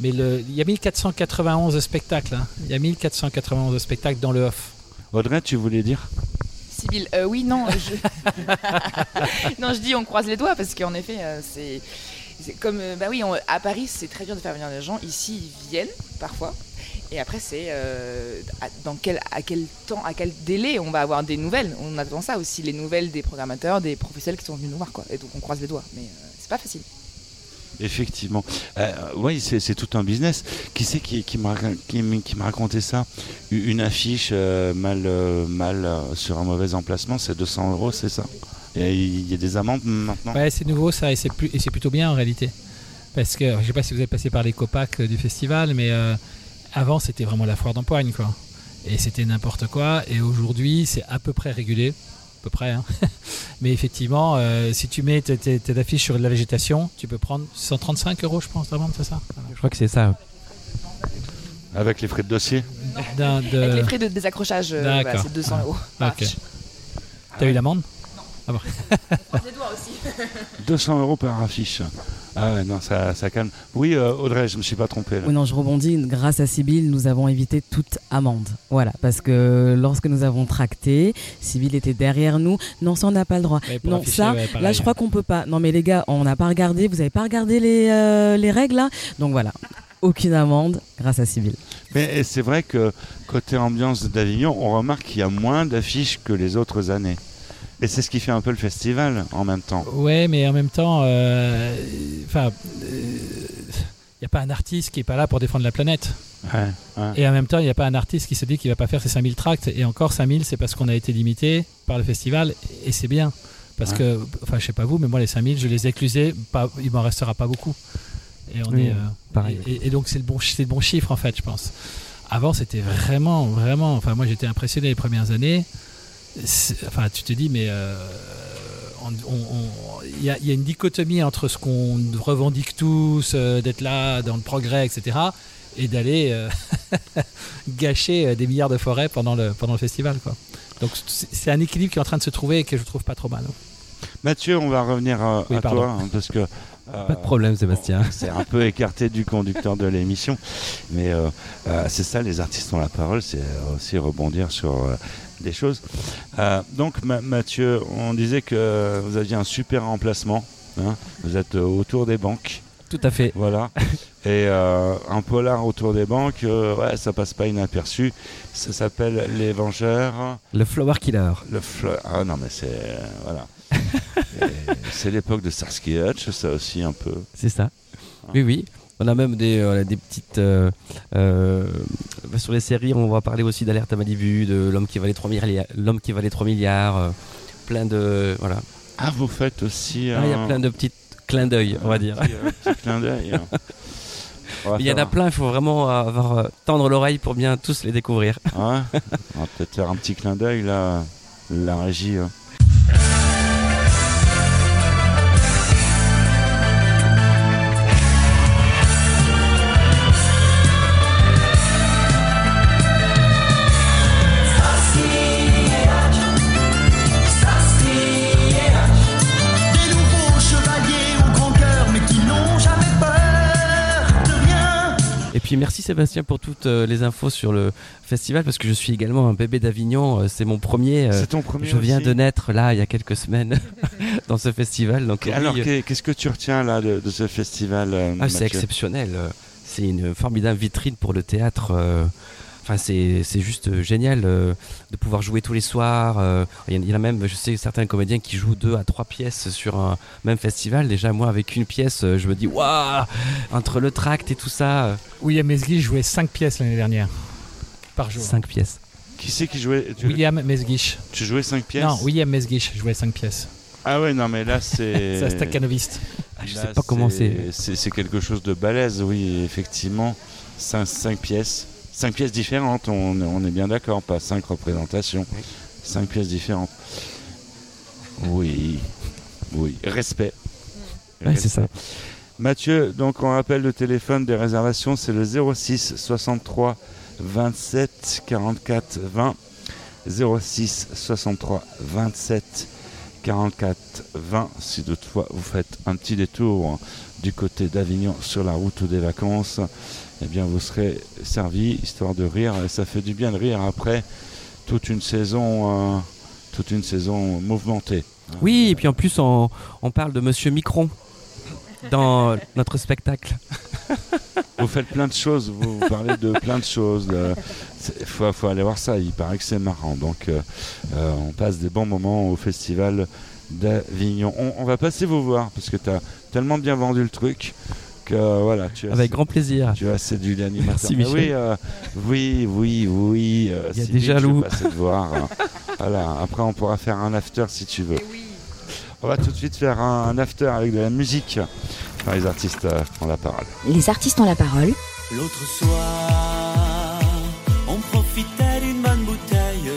Mais le- il y a 1491 spectacles. hein. Il y a 1491 spectacles dans le off. Audrey, tu voulais dire? Sibyl, euh, oui, non, je... non, je dis on croise les doigts parce qu'en effet, euh, c'est c'est comme, euh, bah oui, on- à Paris, c'est très dur de faire venir des gens. Ici, ils viennent parfois. Et après, c'est euh, à- dans quel, à quel temps, à quel délai on va avoir des nouvelles? On attend ça aussi, les nouvelles des programmateurs, des professionnels qui sont venus nous voir. Quoi. Et donc, on croise les doigts. Mais euh, c'est pas facile. Effectivement. Euh, oui, c'est tout un business. Qui c'est qui, qui m'a qui, raconté ça? Une affiche euh, mal, euh, mal euh, sur un mauvais emplacement, c'est 200 euros, c'est ça? Il y, a- des amendes maintenant? Ouais, c'est nouveau ça et c'est plutôt bien en réalité. Parce que je sais pas si vous êtes passé par les copacs du festival, mais euh, avant c'était vraiment la foire d'empoigne quoi. Et c'était n'importe quoi. Et aujourd'hui c'est à peu près régulé, à peu près. hein. mais effectivement, euh, si tu mets tes, affiches sur de la végétation, tu peux prendre 135 euros, je pense, d'amende, c'est ça? Je crois que c'est ça. Avec les frais de dossier. De- Avec les frais de désaccrochage, euh, c'est 200 euros. par Ok. affiche. T'as eu l'amende? Ah bon. Les doigts aussi. 200 euros par affiche. Ah ouais, non, ça, ça calme. Oui, euh, Audrey, je me suis pas trompé. Là. Oui, non, je rebondis. Grâce à Sibyl, nous avons évité toute amende. Voilà, parce que lorsque nous avons tracté, Sibyl était derrière nous. Non, ça, on n'a pas le droit. Ouais, non, afficher, ça, ouais, là, je crois qu'on peut pas. Non, mais les gars, on n'a pas regardé. Vous n'avez pas regardé les, euh, les règles, là? Donc voilà, aucune amende grâce à Sibyl. Mais c'est vrai que côté ambiance d'Avignon, on remarque qu'il y a moins d'affiches que les autres années. Et c'est ce qui fait un peu le festival en même temps. Ouais, mais en même temps, euh, enfin, il n'y a pas un artiste qui est pas là pour défendre la planète. Ouais, ouais. Et en même temps, il n'y a pas un artiste qui se dit qu'il va pas faire ses 5000 tracts. Et encore 5000, c'est parce qu'on a été limité par le festival. Et c'est bien. Parce Ouais. que, enfin, je sais pas vous, mais moi, les 5000, je les ai éclusés. Pas, il m'en restera pas beaucoup. Et, on Oui, est, euh, pareil. et, et donc, c'est le, bon, c'est le bon chiffre, en fait, je pense. Avant, c'était vraiment, vraiment. Enfin, moi, j'étais impressionné les premières années. Enfin, tu te dis, mais. euh, Il y, a- il y a une dichotomie entre ce qu'on revendique tous, euh, d'être là dans le progrès, etc., et d'aller euh, gâcher des milliards de forêts pendant le, pendant le festival. Quoi. Donc c'est un équilibre qui est en train de se trouver et que je trouve pas trop mal. Mathieu, on va revenir euh, Oui, à pardon. toi, hein, parce que... euh, Pas de problème, Sébastien. C'est un peu écarté du conducteur de l'émission, mais euh, euh, c'est ça, les artistes ont la parole, c'est aussi rebondir sur euh, des choses. Euh, donc Ma- Mathieu, on disait que vous aviez un super emplacement, hein. vous êtes euh, autour des banques, Tout à fait. voilà, et euh, un polar autour des banques, euh, ouais, ça passe pas inaperçu, ça s'appelle Les Vengeurs. Le Flower Killer. Le fleur. Ah non, mais c'est. voilà. C'est l'époque de Starsky Hutch, ça aussi un peu. C'est ça. Oui, oui. On a même des, euh, des petites. euh, euh, sur les séries, on va parler aussi d'Alerte à Malibu, de L'homme qui valait 3 milliards. L'homme qui valait 3 milliards. plein de. Voilà. Ah, vous faites aussi. Ah, Il y a plein de petits clins d'œil, on va dire. petit- un petit clin d'œil. On va Il y en a plein, il faut vraiment avoir, tendre l'oreille pour bien tous les découvrir. Ouais. On va peut-être faire un petit clin d'œil là, la régie. hein. Puis merci Sébastien pour toutes euh, les infos sur le festival parce que je suis également un bébé d'Avignon. euh, C'est mon premier. euh, C'est ton premier. je viens aussi de naître là il y a quelques semaines dans ce festival. Donc Alors, qu'est- qu'est-ce que tu retiens là de, de ce festival ah, c'est exceptionnel. C'est une formidable vitrine pour le théâtre. Enfin, c'est c'est juste euh, génial euh, de pouvoir jouer tous les soirs. euh, Il y en- il y en a même, je sais, certains comédiens qui jouent deux à trois pièces sur un même festival. Déjà, moi, avec une pièce, je me dis, waouh Entre le tract et tout ça, William Mesguich jouait 5 pièces l'année dernière par jour. cinq pièces. Qui c'est qui jouait? Tu, William Mesguich. tu jouais 5 pièces? Non, William Mesguich jouait 5 pièces. Ah ouais, non, mais là c'est. C'est un staccanoviste. Ah, je Là, sais pas comment c'est. C'est c'est quelque chose de balèze, oui, effectivement. 5, pièces. 5 pièces différentes, on, on est bien d'accord, pas 5 représentations. 5 pièces différentes. Oui, oui, respect. Ouais, c'est ça. Mathieu, donc on rappelle le téléphone des réservations, c'est le 06 63 27 44 20. 06 63 27 44 20 si toutefois vous faites un petit détour du côté d'Avignon sur la route des vacances eh bien vous serez servi histoire de rire. Et ça fait du bien de rire après toute une saison euh, toute une saison mouvementée. Oui, et puis en plus, on, on parle de Monsieur Micron dans notre spectacle. vous faites plein de choses vous, vous parlez de plein de choses il faut, faut aller voir ça il paraît que c'est marrant. Donc euh, euh, on passe des bons moments au festival d'Avignon. On, on va passer vous voir parce que tu as tellement bien vendu le truc que voilà tu as Avec grand plaisir. Tu as séduit l'animateur. Merci, Michel. Oui, euh, oui, oui, oui. euh, Il y a des jaloux. Je vais te voir. hein. voilà. Après, on pourra faire un after si tu veux. On va tout de suite faire un, un after avec de la musique quand les artistes euh, ont la parole. Les artistes ont la parole. L'autre soir, on profitait d'une bonne bouteille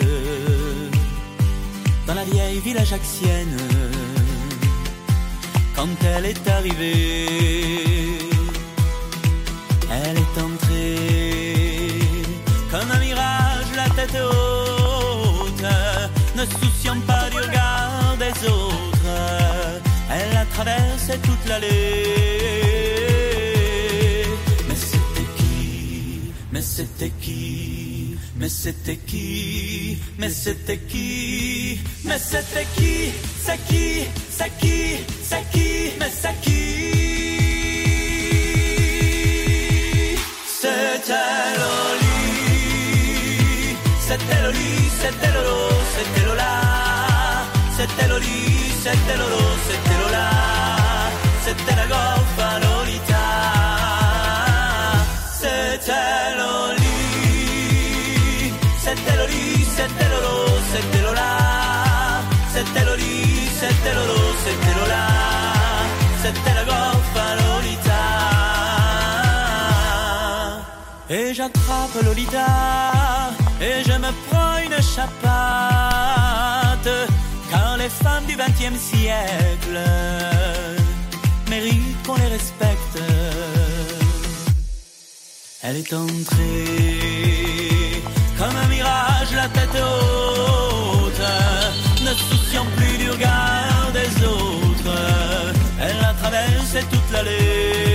dans la vieille ville ajaxienne. Quand elle est arrivée, toute l'allée. Mais c'était qui? Mais c'était qui? Mais c'était qui? Mais c'était qui? Mais c'était qui? C'est qui? C'est qui? C'est qui? Mais c'est qui? C'était Loli. C'était Loli C'était Lolo C'était Lola. C'était Loli C'était Lolo C'était Lola Et j'attrape Lolita. Et je me prends une chapate. Car les femmes du XXe siècle Méritent qu'on les respecte. Elle est entrée Comme un mirage la tête haute. Ne souciant plus du regard des autres. Elle a traversé toute l'allée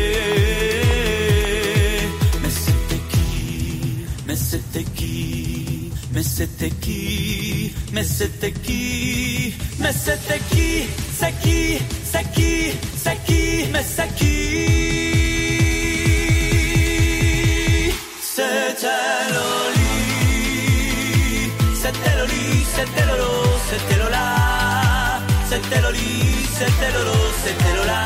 qui C'est qui C'est qui Mais c'est qui C'était Loli C'était Loli C'était Lolo C'était Lola C'était Loli C'était Lolo C'était Lola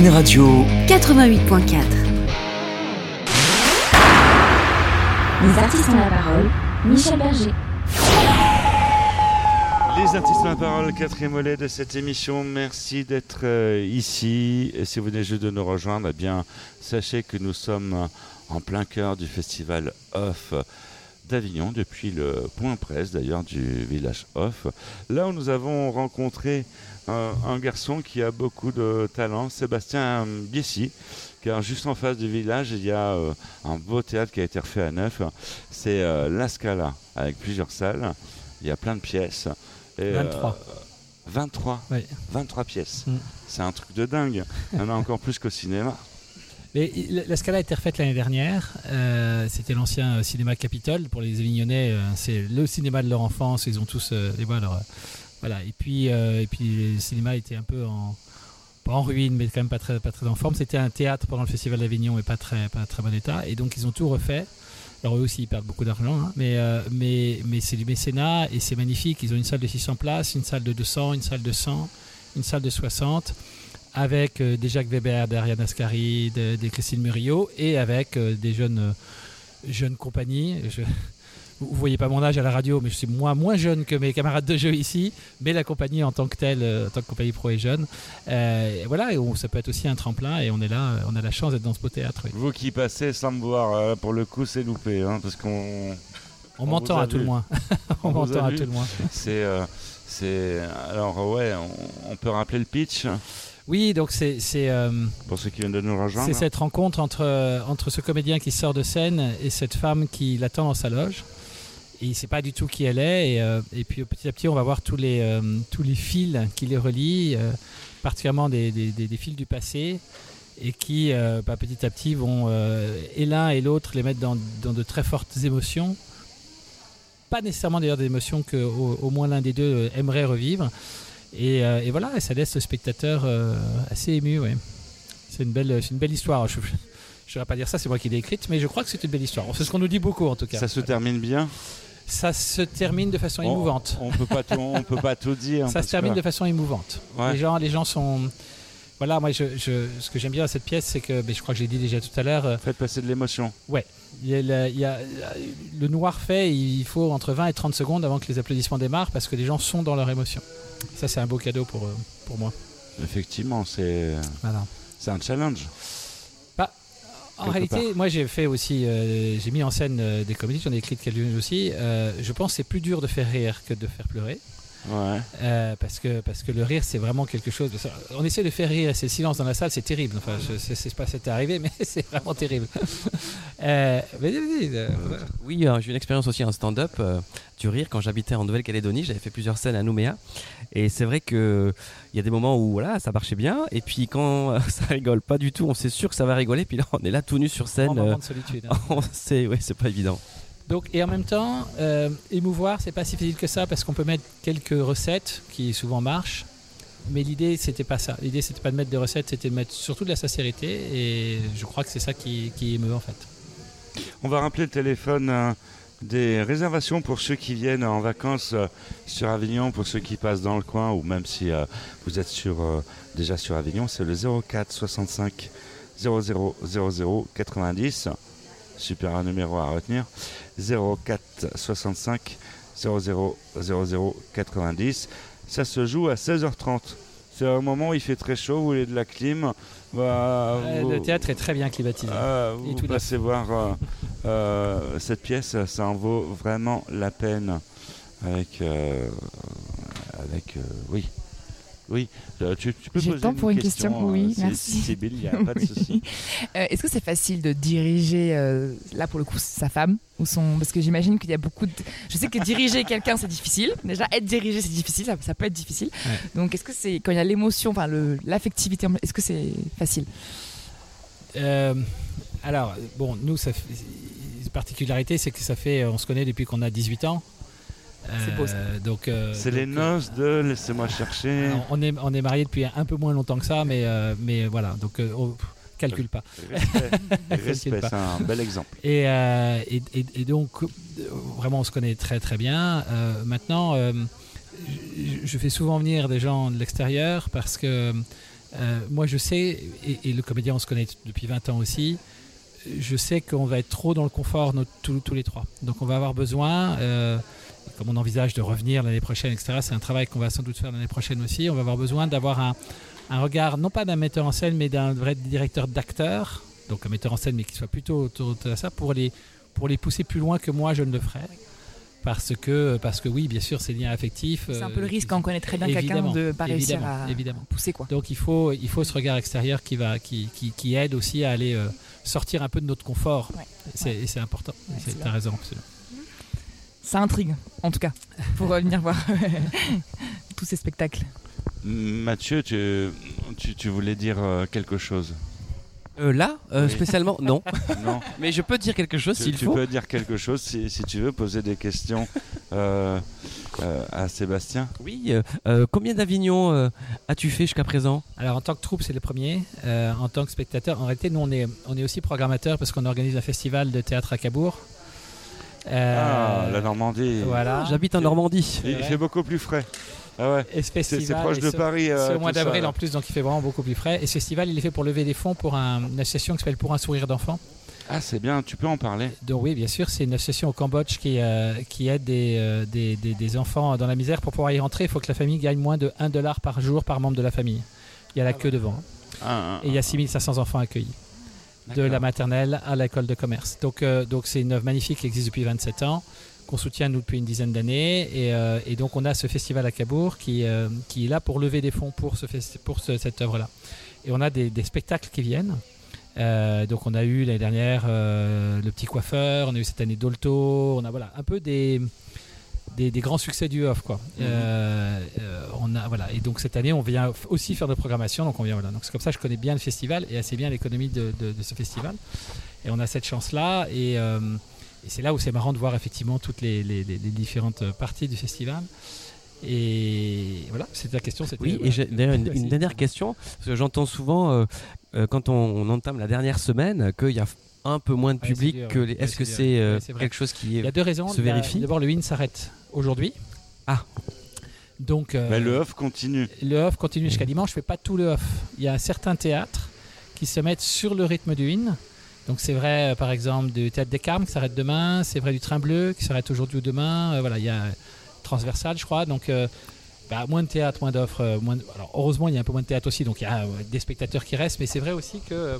Radio. Yveline Radio, 88.4. Les artistes ont la parole. Michel Berger. Les artistes ont la parole, quatrième volet de cette émission. Merci d'être euh, ici. Et si vous venez juste de nous rejoindre, eh bien, sachez que nous sommes en plein cœur du festival Off d'Avignon, depuis le point presse d'ailleurs du village Off. Là où nous avons rencontré un, un garçon qui a beaucoup de talent, Sébastien Biessy, car juste en face du village, il y a euh, un beau théâtre qui a été refait à neuf. C'est euh, La Scala, avec plusieurs salles. Il y a plein de pièces. Et, 23. euh, 23 Oui. 23 pièces. Mm. C'est un truc de dingue. Il y en a encore plus qu'au cinéma. Mais la Scala a été refaite l'année dernière. Euh, C'était l'ancien cinéma Capitole pour les Avignonnais. euh, c'est le cinéma de leur enfance. Ils ont tous euh, les voilà. leur, voilà. Et puis euh, et puis le cinéma était un peu en pas en ruine, mais quand même pas très pas très en forme. C'était un théâtre pendant le festival d'Avignon, mais pas très pas très bon état. Et donc ils ont tout refait. Alors eux aussi ils perdent beaucoup d'argent, hein, mais euh, mais mais c'est du mécénat et c'est magnifique. Ils ont une salle de 600 places, une salle de 200, une salle de 100, une salle de 60 avec euh, des Jacques Weber, des Ariane Ascari, de- des Christine Murillo et avec des jeunes, jeunes compagnies. Vous voyez pas mon âge à la radio, mais je suis moi moins jeune que mes camarades de jeu ici, mais la compagnie en tant que telle, euh, en tant que compagnie pro est jeune. Euh, et voilà, et on- ça peut être aussi un tremplin et on est là, euh, on a la chance d'être dans ce beau théâtre. oui. Vous qui passez sans me voir, pour le coup, c'est loupé, hein, parce qu'on. On m'entend à tout le moins. on m'entend à vu. tout le moins. C'est. euh, c'est alors, ouais, on, on peut rappeler le pitch Oui, donc c'est euh, pour ceux qui viennent de nous rejoindre. C'est cette rencontre entre, entre ce comédien qui sort de scène et cette femme qui l'attend dans sa loge. Et il sait pas du tout qui elle est. Et, euh, puis petit à petit, on va voir tous les, euh, tous les fils qui les relient, euh, particulièrement des, des- fils du passé, et qui bah, petit à petit vont, et l'un et l'autre, les mettre dans, dans de très fortes émotions. Pas nécessairement d'ailleurs des émotions que au, moins l'un des deux aimerait revivre. Et, voilà, ça laisse le spectateur assez ému. C'est une belle, une belle histoire. Je ne vais pas dire ça, c'est moi qui l'ai écrite, mais je crois que c'est une belle histoire. C'est ce qu'on nous dit beaucoup en tout cas. Ça se termine bien Ça se termine de façon On- émouvante. On peut pas tout, on peut pas tout dire. Ça se termine que- de façon émouvante. Ouais. Les gens, les gens sont. Voilà, moi, je, je- ce que j'aime bien dans cette pièce, c'est que, mais je crois que je l'ai dit déjà tout à l'heure. euh, Faites passer de l'émotion. Ouais. Il y a le, il y a- le noir fait, il faut entre 20 et 30 secondes avant que les applaudissements démarrent parce que les gens sont dans leur émotion. Ça, c'est un beau cadeau pour, euh, pour moi. Effectivement, c'est Voilà. c'est un challenge. En réalité, part. moi j'ai fait aussi, euh, j'ai mis en scène euh, des comédies, j'en ai écrit quelques-unes aussi. Euh, je pense que c'est plus dur de faire rire que de faire pleurer. Ouais. Euh, parce, que, parce que le rire, c'est vraiment quelque chose. de- On essaie de faire rire c'est le silence dans la salle, c'est terrible. Enfin, je sais sais pas si c'était arrivé, mais c'est vraiment terrible. Euh, mais, euh, voilà. Oui, j'ai eu une expérience aussi en stand-up du rire quand j'habitais en Nouvelle-Calédonie. J'avais fait plusieurs scènes à Nouméa. Et c'est vrai que il y a des moments où voilà, ça marchait bien. Et puis quand ça rigole pas du tout, on sait sûr que ça va rigoler. Puis là, on est là tout nu sur scène. Grand moment de solitude, hein. on sait, ouais, c'est pas évident. Donc, et en même temps, euh, émouvoir, c'est pas si facile que ça parce qu'on peut mettre quelques recettes qui souvent marchent. Mais l'idée, c'était pas ça. L'idée, c'était pas de mettre des recettes, c'était de mettre surtout de la sincérité. Et je crois que c'est ça qui, qui émeut en fait. On va rappeler le téléphone euh, des réservations pour ceux qui viennent en vacances euh, sur Avignon, pour ceux qui passent dans le coin, ou même si euh, vous êtes sur, euh, déjà sur Avignon, c'est le 04 65 00 00 90. Super un numéro à retenir. 04 65 00 00 90. Ça se joue à 16h30. C'est un moment où il fait très chaud, vous voulez de la clim. bah, vous- le théâtre est très bien climatisé. Et vous neuf. passez voir euh, euh, cette pièce, ça en vaut vraiment la peine. Avec, euh, avec, euh, oui, oui. Euh, tu, tu peux J'ai le poser temps pour une question, euh, oui, c'est- merci. Sybille, il n'y a pas de souci. Euh, Est-ce que c'est facile de diriger, euh, là pour le coup, sa femme ou son... Parce que j'imagine qu'il y a beaucoup de... Je sais que diriger quelqu'un, c'est difficile. Déjà, être dirigé, c'est difficile, ça, ça peut être difficile. Ouais. Donc, est-ce que c'est... Quand il y a l'émotion, enfin, le- l'affectivité, est-ce que c'est facile? Euh, alors, bon, nous, ça particularité, c'est que ça fait, on se connaît depuis qu'on a 18 ans. C'est beau, ça. Euh, Donc, euh, C'est les noces de laissez-moi chercher. Alors, on est on est marié depuis un peu moins longtemps que ça, mais euh, mais voilà. Donc euh, on calcule pas. Respect, Calcule respect, pas. c'est un bel exemple. Et, euh, et, et- et donc euh, vraiment on se connaît très très bien. Euh, maintenant, euh, je, je fais souvent venir des gens de l'extérieur parce que euh, moi je sais et, et le comédien on se connaît depuis 20 ans aussi. Je sais qu'on va être trop dans le confort tous, tous les trois. Donc on va avoir besoin, euh, comme on envisage de revenir l'année prochaine, etc. C'est un travail qu'on va sans doute faire l'année prochaine aussi. On va avoir besoin d'avoir un, un regard, non pas d'un metteur en scène, mais d'un vrai directeur d'acteur, donc un metteur en scène, mais qui soit plutôt autour de ça, pour les, pour les pousser plus loin que moi je ne le ferais. Parce que, parce que oui, bien sûr, ces liens affectifs. C'est un euh, peu le risque quand on connaît très bien quelqu'un de pas réussir évidemment, à évidemment. pousser quoi. Donc il faut, il faut ce regard extérieur qui, va, qui, qui, qui aide aussi à aller euh, sortir un peu de notre confort. Ouais. C'est et c'est important. Ouais, C'est- T'as raison. absolument. Ça intrigue, en tout cas, pour venir voir tous ces spectacles. Mathieu, tu, tu, tu voulais dire euh, quelque chose? Euh, là, euh, Oui. spécialement, non. Non. Mais je peux dire quelque chose Tu, s'il tu faut. peux dire quelque chose si, si tu veux, poser des questions euh, euh, à Sébastien. Oui. combien d'Avignon euh, as-tu fait jusqu'à présent? Alors en tant que troupe, c'est le premier. Euh, en tant que spectateur, en réalité, nous on est, on est aussi programmateur parce qu'on organise un festival de théâtre à Cabourg. Euh, Ah, la Normandie. Voilà. J'habite en Normandie. Il, il fait beaucoup plus frais. Ah ouais. Et ce C'est- c'est festival, proche de ce- Paris, euh, c'est au mois d'avril en plus, donc il fait vraiment beaucoup plus frais. Et ce festival, il est fait pour lever des fonds pour un- une association qui s'appelle Pour un sourire d'enfant. Ah, c'est bien, tu peux en parler. Donc oui, bien sûr, c'est une association au Cambodge qui, euh, qui aide des, euh, des, des- des enfants dans la misère. Pour pouvoir y rentrer, il faut que la famille gagne moins de 1 dollar par jour par membre de la famille. Il y a la queue devant. Ah, ah, Et il y a 6500 enfants accueillis. De la maternelle à l'école de commerce. Donc euh, donc c'est une œuvre magnifique qui existe depuis 27 ans, qu'on soutient nous depuis une dizaine d'années. Et, euh, et donc on a ce festival à Cabourg qui, euh, qui est là pour lever des fonds pour, ce pour ce- cette œuvre-là. Et on a des, des spectacles qui viennent. Euh, donc on a eu l'année dernière Le Petit Coiffeur, on a eu cette année Dolto, on a voilà, un peu des, des, des grands succès du off quoi. Euh, on a voilà et donc cette année on vient aussi faire de programmation donc on vient voilà donc c'est comme ça que je connais bien le festival et assez bien l'économie de, de- de ce festival et on a cette chance là et, et c'est là où c'est marrant de voir effectivement toutes les, les- les- les différentes parties du festival et voilà c'était la question Oui, et d'ailleurs une, dernière question, parce que j'entends souvent, euh, euh, quand on, on entame la dernière semaine, qu'il y a un peu moins de c'est public que les... ouais, Est-ce que c'est c'est euh, Ouais, c'est vrai. quelque chose qui il y a deux raisons se vérifie d'abord le win s'arrête aujourd'hui Ah. donc euh, Mais le off continue. Le off continue jusqu'à dimanche. Je fais pas tout le off. Il y a certains théâtres qui se mettent sur le rythme du in. Donc c'est vrai, euh, par exemple, du théâtre des Carmes qui s'arrête demain. C'est vrai du Train Bleu qui s'arrête aujourd'hui ou demain. Euh, voilà, il y a transversal, je crois. Donc euh, bah, moins de théâtre, moins d'offres. euh, moins de- Alors heureusement, il y a un peu moins de théâtre aussi. Donc il y a euh, des spectateurs qui restent. Mais c'est vrai aussi que euh,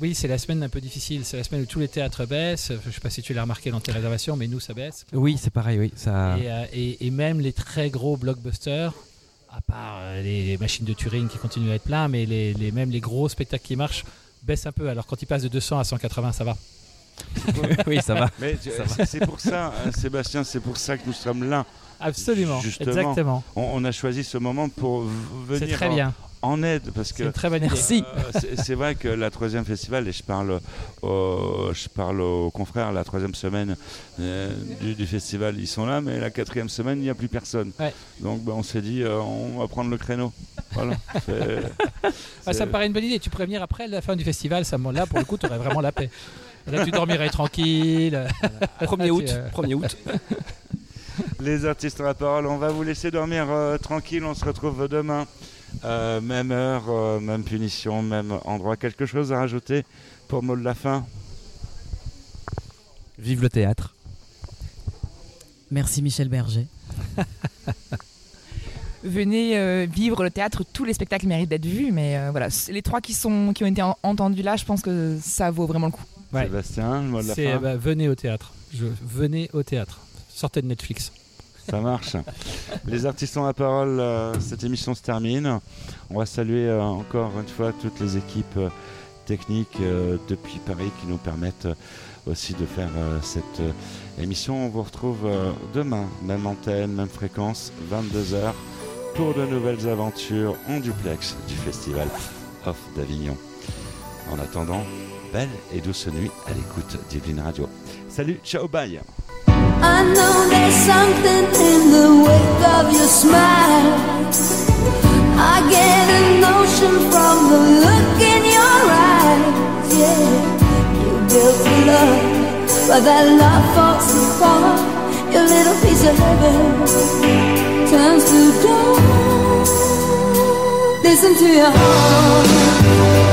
oui, c'est la semaine un peu difficile. C'est la semaine où tous les théâtres baissent. Je sais pas si tu l'as remarqué dans tes réservations, mais nous ça baisse. Oui, c'est pareil, oui. Ça... Et, euh, et- et même les très gros blockbusters, à part euh, les, les machines de Turing qui continuent à être pleins, mais les, les- même les gros spectacles qui marchent baissent un peu. Alors quand ils passent de 200 à 180, ça va. oui, ça va. Mais tu- Ça va. c'est- pour ça, hein, Sébastien, c'est pour ça que nous sommes là. Absolument, Justement, exactement. On, on a choisi ce moment pour v- venir C'est très en- bien. En aide parce que C'est une très bonne. Merci. Euh, c'est- vrai que la troisième festival, et je parle, au, je parle aux confrères, la troisième semaine euh, du, du festival, ils sont là, mais la quatrième semaine, il n'y a plus personne. Ouais. Donc bah, on s'est dit, euh, on va prendre le créneau. Voilà. Ah, ça me paraît une bonne idée. Tu pourrais venir après la fin du festival. Ça, là, pour le coup, tu aurais vraiment la paix. Là, tu dormirais tranquille. 1er Tu, août, 1er août. Les artistes ont la parole, on va vous laisser dormir euh, tranquille, on se retrouve demain. Euh, même heure, euh, même punition, même endroit. Quelque chose à rajouter pour mot de la fin? Vive le théâtre. Merci Michel Berger. Venez euh, vivre le théâtre, tous les spectacles méritent d'être vus, mais euh, voilà, c'est les trois qui, sont, qui ont été en- entendus là, je pense que ça vaut vraiment le coup. Ouais. Sébastien, le mot de la C'est, fin? bah, venez au théâtre. Je, venez au théâtre. Sortez de Netflix. Ça marche. Les artistes ont la parole. euh, cette émission se termine. On va saluer euh, encore une fois toutes les équipes euh, techniques depuis Paris qui nous permettent aussi de faire cette émission. On vous retrouve demain, même antenne, même fréquence, 22h, pour de nouvelles aventures en duplex du festival Off d'Avignon. En attendant, belle et douce nuit à l'écoute d'Yveline Radio. Salut, ciao, bye I know there's something in the wake of your smile. I get a notion from the look in your eyes. Yeah, you built a love, but that love falls apart. Your little piece of heaven turns to dawn. Listen to your heart.